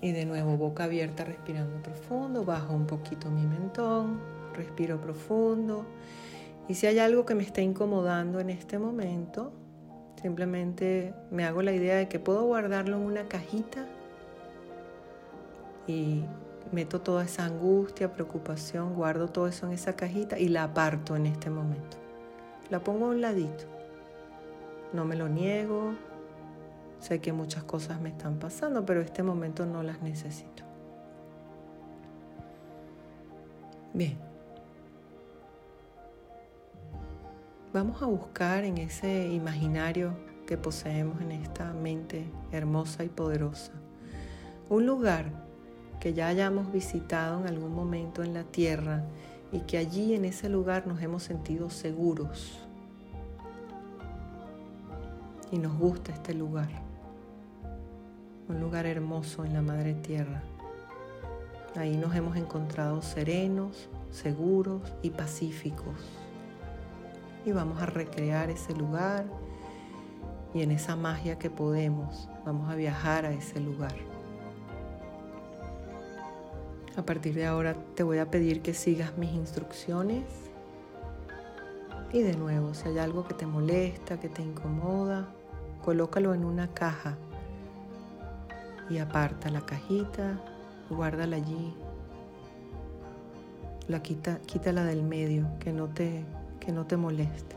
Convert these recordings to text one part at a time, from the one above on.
Y de nuevo boca abierta respirando profundo, bajo un poquito mi mentón, respiro profundo. Y si hay algo que me está incomodando en este momento, simplemente me hago la idea de que puedo guardarlo en una cajita y meto toda esa angustia, preocupación, guardo todo eso en esa cajita y la aparto en este momento. La pongo a un ladito. No me lo niego, Sé que muchas cosas me están pasando, pero este momento no las necesito. Bien. Vamos a buscar en ese imaginario que poseemos en esta mente hermosa y poderosa un lugar que ya hayamos visitado en algún momento en la tierra y que allí en ese lugar nos hemos sentido seguros y nos gusta este lugar un lugar hermoso en la Madre Tierra. Ahí nos hemos encontrado serenos, seguros y pacíficos. Y vamos a recrear ese lugar y en esa magia que podemos vamos a viajar a ese lugar. A partir de ahora te voy a pedir que sigas mis instrucciones y de nuevo, si hay algo que te molesta, que te incomoda, colócalo en una caja y aparta la cajita, guárdala allí. La quita, quítala del medio, que no te, que no te moleste.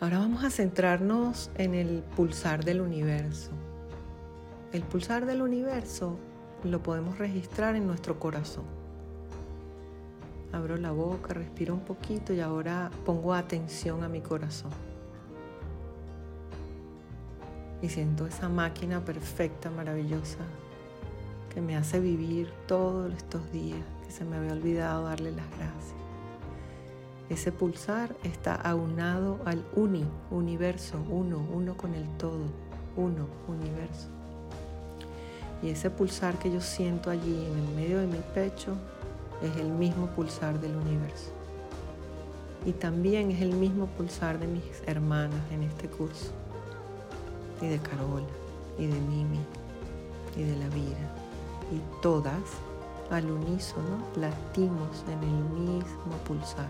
Ahora vamos a centrarnos en el pulsar del universo. El pulsar del universo lo podemos registrar en nuestro corazón. Abro la boca, respiro un poquito y ahora pongo atención a mi corazón y siento esa máquina perfecta, maravillosa, que me hace vivir todos estos días, que se me había olvidado darle las gracias. Ese pulsar está aunado al uni, universo, uno, uno con el todo, uno, universo. Y ese pulsar que yo siento allí en el medio de mi pecho es el mismo pulsar del universo. Y también es el mismo pulsar de mis hermanas en este curso y de Carola, y de Mimi, y de la vida. Y todas al unísono latimos en el mismo pulsar.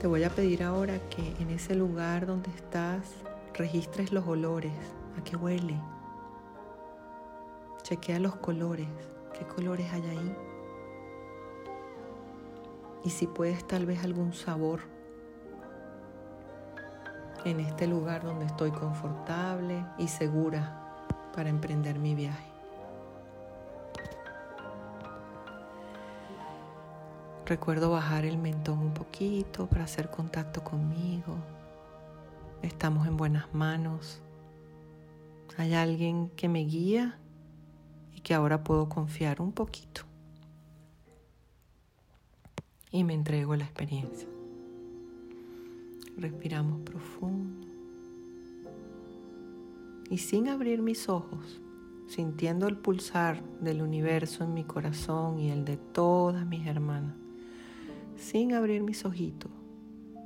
Te voy a pedir ahora que en ese lugar donde estás registres los olores, a qué huele. Chequea los colores, qué colores hay ahí y si puedes tal vez algún sabor en este lugar donde estoy confortable y segura para emprender mi viaje. Recuerdo bajar el mentón un poquito para hacer contacto conmigo. Estamos en buenas manos. Hay alguien que me guía y que ahora puedo confiar un poquito y me entrego a la experiencia. Respiramos profundo y sin abrir mis ojos, sintiendo el pulsar del universo en mi corazón y el de todas mis hermanas, sin abrir mis ojitos,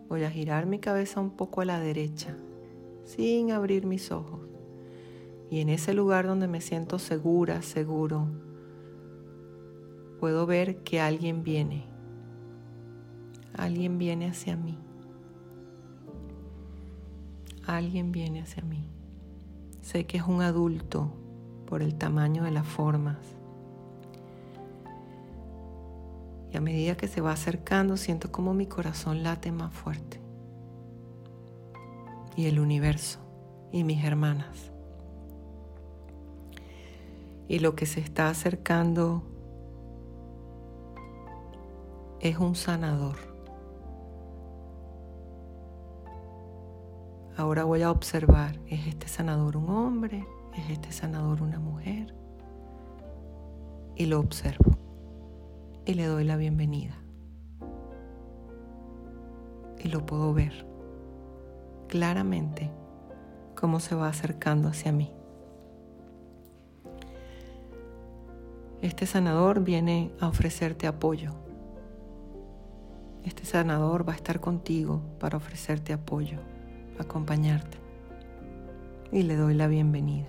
voy a girar mi cabeza un poco a la derecha, sin abrir mis ojos. Y en ese lugar donde me siento segura, seguro, puedo ver que alguien viene alguien viene hacia mí. Alguien viene hacia mí. Sé que es un adulto por el tamaño de las formas. Y a medida que se va acercando, siento como mi corazón late más fuerte. Y el universo y mis hermanas. Y lo que se está acercando es un sanador. Ahora voy a observar, ¿es este sanador un hombre? ¿Es este sanador una mujer? Y lo observo y le doy la bienvenida. Y lo puedo ver claramente cómo se va acercando hacia mí. Este sanador viene a ofrecerte apoyo. Este sanador va a estar contigo para ofrecerte apoyo, acompañarte. Y le doy la bienvenida.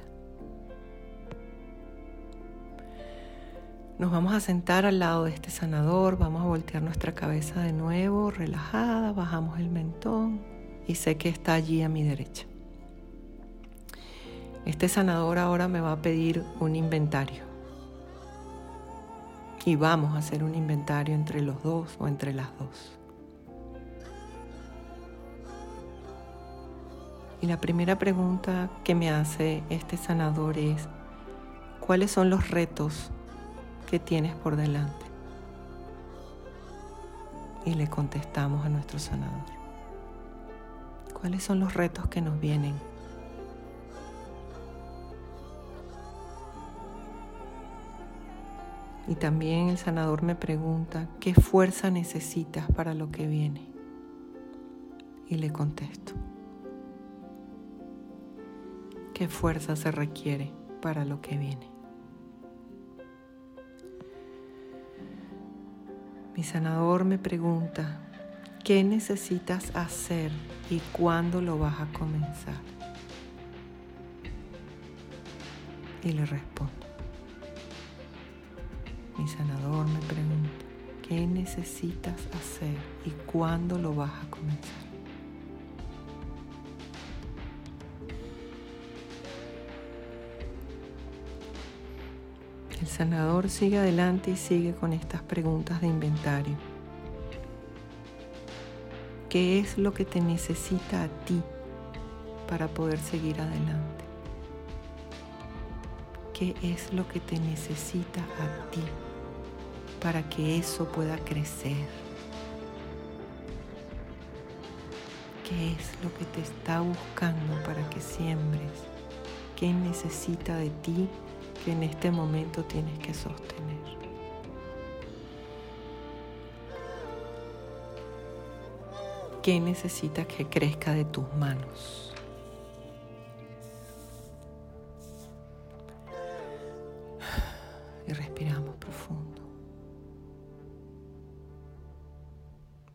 Nos vamos a sentar al lado de este sanador, vamos a voltear nuestra cabeza de nuevo, relajada, bajamos el mentón y sé que está allí a mi derecha. Este sanador ahora me va a pedir un inventario. Y vamos a hacer un inventario entre los dos o entre las dos. Y la primera pregunta que me hace este sanador es, ¿cuáles son los retos que tienes por delante. Y le contestamos a nuestro sanador. ¿Cuáles son los retos que nos vienen? Y también el sanador me pregunta, ¿qué fuerza necesitas para lo que viene? Y le contesto, ¿qué fuerza se requiere para lo que viene? Mi sanador me pregunta, ¿qué necesitas hacer y cuándo lo vas a comenzar? Y le respondo. Mi sanador me pregunta, ¿qué necesitas hacer y cuándo lo vas a comenzar? Sanador sigue adelante y sigue con estas preguntas de inventario. ¿Qué es lo que te necesita a ti para poder seguir adelante? ¿Qué es lo que te necesita a ti para que eso pueda crecer? ¿Qué es lo que te está buscando para que siembres? ¿Qué necesita de ti que en este momento tienes que sostener. ¿Qué necesitas que crezca de tus manos? Y respiramos profundo.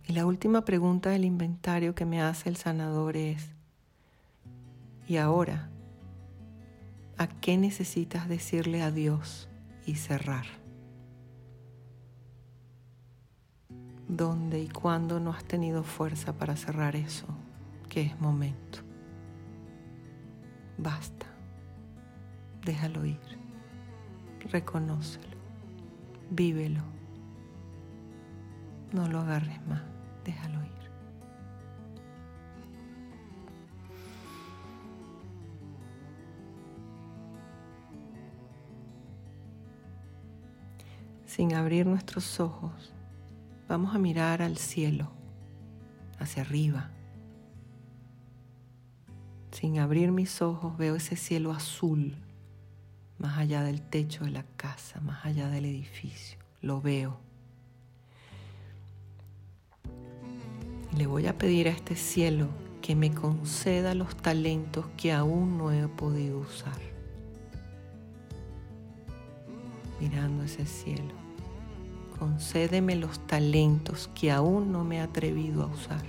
Y la última pregunta del inventario que me hace el sanador es, ¿y ahora? A qué necesitas decirle adiós y cerrar. ¿Dónde y cuándo no has tenido fuerza para cerrar eso? Que es momento. Basta. Déjalo ir. Reconócelo. Vívelo. No lo agarres más. Déjalo ir. Sin abrir nuestros ojos, vamos a mirar al cielo, hacia arriba. Sin abrir mis ojos veo ese cielo azul, más allá del techo de la casa, más allá del edificio. Lo veo. Y le voy a pedir a este cielo que me conceda los talentos que aún no he podido usar. Mirando ese cielo concédeme los talentos que aún no me he atrevido a usar.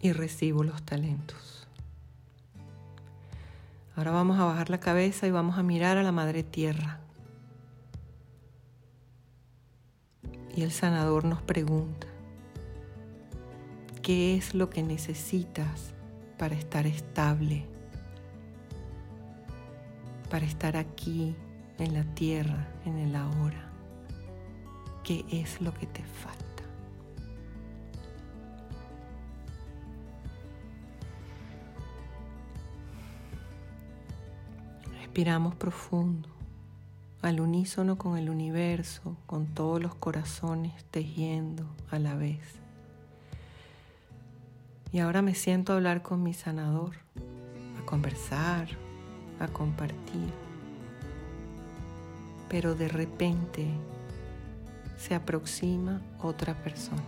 Y recibo los talentos. Ahora vamos a bajar la cabeza y vamos a mirar a la Madre Tierra. Y el sanador nos pregunta, ¿qué es lo que necesitas para estar estable? Para estar aquí en la tierra, en el ahora. ¿Qué es lo que te falta? Respiramos profundo, al unísono con el universo, con todos los corazones tejiendo a la vez. Y ahora me siento a hablar con mi sanador, a conversar, a compartir. Pero de repente se aproxima otra persona.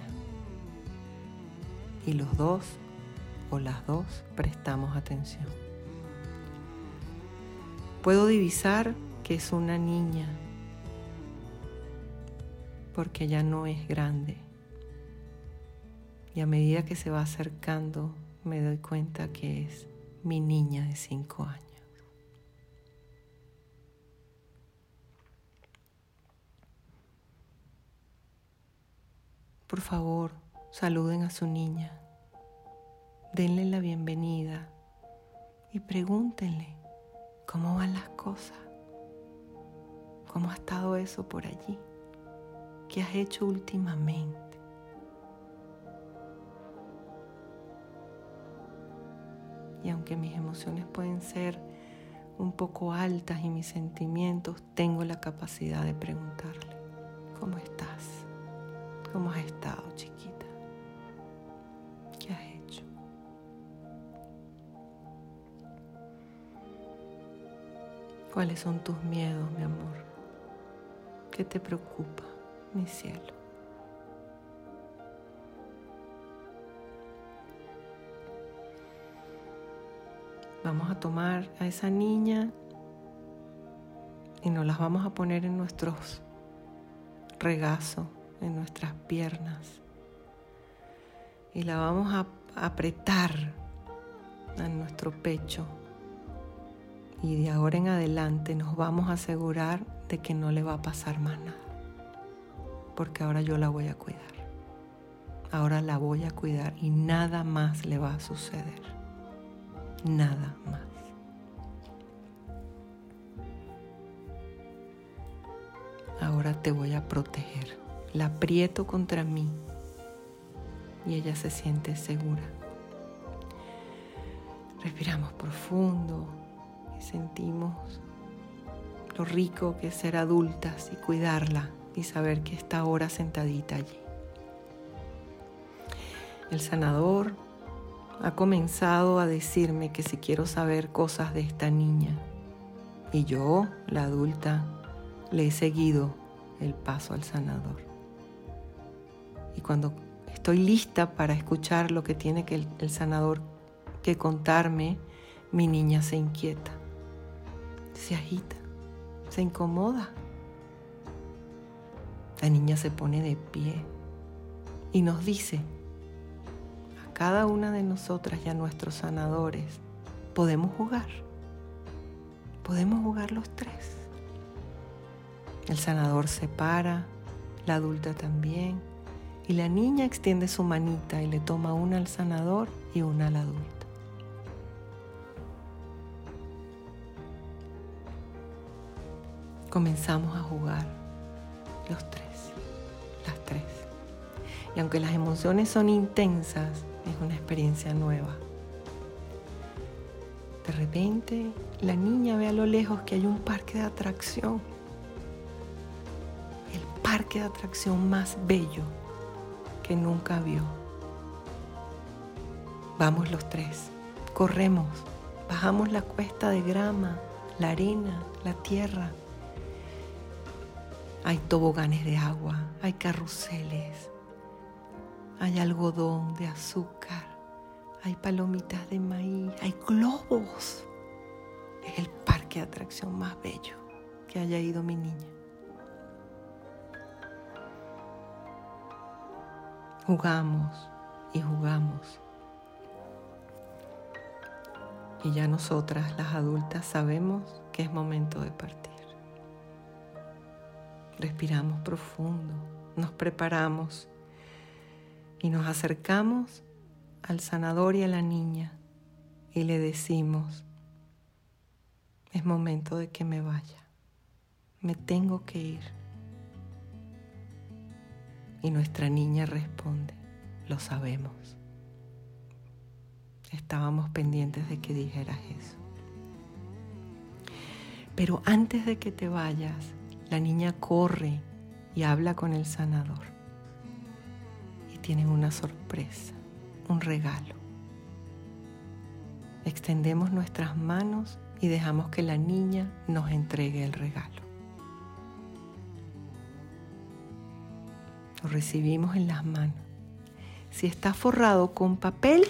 Y los dos o las dos prestamos atención. Puedo divisar que es una niña porque ya no es grande. Y a medida que se va acercando me doy cuenta que es mi niña de cinco años. Por favor, saluden a su niña, denle la bienvenida y pregúntenle cómo van las cosas, cómo ha estado eso por allí, qué has hecho últimamente. Y aunque mis emociones pueden ser un poco altas y mis sentimientos, tengo la capacidad de preguntarle, ¿cómo estás? ¿Cómo has estado, chiquita? ¿Qué has hecho? ¿Cuáles son tus miedos, mi amor? ¿Qué te preocupa, mi cielo? Vamos a tomar a esa niña y nos las vamos a poner en nuestros regazos en nuestras piernas. Y la vamos a apretar en nuestro pecho. Y de ahora en adelante nos vamos a asegurar de que no le va a pasar más nada. Porque ahora yo la voy a cuidar. Ahora la voy a cuidar y nada más le va a suceder nada más ahora te voy a proteger la aprieto contra mí y ella se siente segura. Respiramos profundo y sentimos lo rico que es ser adultas y cuidarla y saber que está ahora sentadita allí. El sanador ha comenzado a decirme que si quiero saber cosas de esta niña y yo, la adulta, le he seguido el paso al sanador. Y cuando estoy lista para escuchar lo que tiene que el, sanador que contarme, mi niña se inquieta, se agita, se incomoda. La niña se pone de pie y nos dice, cada una de nosotras y a nuestros sanadores, podemos jugar, podemos jugar los tres. El sanador se para, la adulta también y la niña extiende su manita y le toma una al sanador y una al adulto. Comenzamos a jugar los tres, las tres. Y aunque las emociones son intensas, es una experiencia nueva. De repente, la niña ve a lo lejos que hay un parque de atracción. El parque de atracción más bello que nunca vio. Vamos los tres, corremos, bajamos la cuesta de grama, la arena, la tierra. Hay toboganes de agua, hay carruseles, hay algodón de azúcar, hay palomitas de maíz, hay globos. Es el parque de atracción más bello que haya ido mi niña. jugamos y jugamos. Y ya nosotras, las adultas, sabemos que es momento de partir. Respiramos profundo nos preparamos y nos acercamos al sanador y a la niña y le decimos, es momento de que me vaya, me tengo que ir. Y nuestra niña responde, lo sabemos. Estábamos pendientes de que dijeras eso. Pero antes de que te vayas, la niña corre y habla con el sanador. Tienen una sorpresa, un regalo. Extendemos nuestras manos y dejamos que la niña nos entregue el regalo. Lo recibimos en las manos. Si está forrado con papel,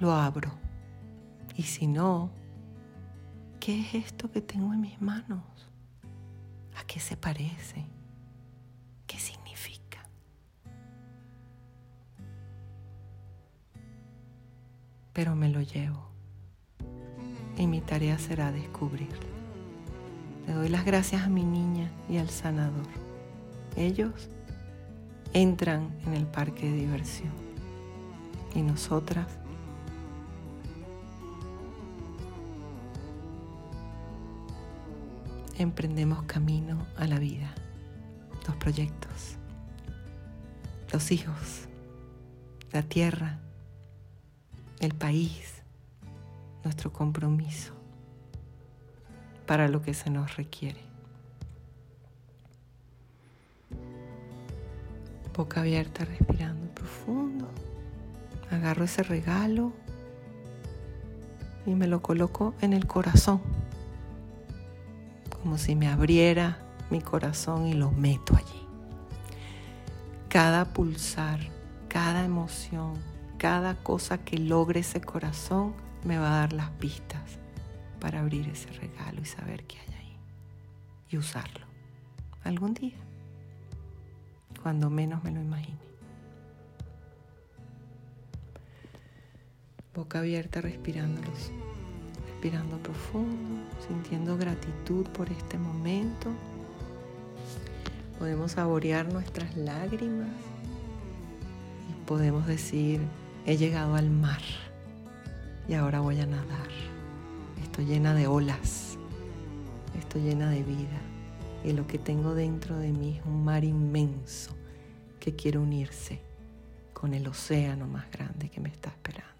lo abro. Y si no, ¿qué es esto que tengo en mis manos? ¿A qué se parece? ¿Qué significa? Pero me lo llevo. Y mi tarea será descubrirlo. Le doy las gracias a mi niña y al sanador. Ellos entran en el parque de diversión. Y nosotras emprendemos camino a la vida, los proyectos, los hijos, la tierra, el país, nuestro compromiso para lo que se nos requiere. Boca abierta, respirando profundo. Agarro ese regalo y me lo coloco en el corazón, como si me abriera mi corazón y lo meto allí. Cada pulsar, cada emoción, cada cosa que logre ese corazón me va a dar las pistas para abrir ese regalo y saber qué hay ahí y usarlo algún día, cuando menos me lo imagine. Boca abierta, respirándolos, respirando profundo, sintiendo gratitud por este momento. Podemos saborear nuestras lágrimas y podemos decir, he llegado al mar y ahora voy a nadar. Estoy llena de olas, estoy llena de vida y lo que tengo dentro de mí es un mar inmenso que quiere unirse con el océano más grande que me está esperando.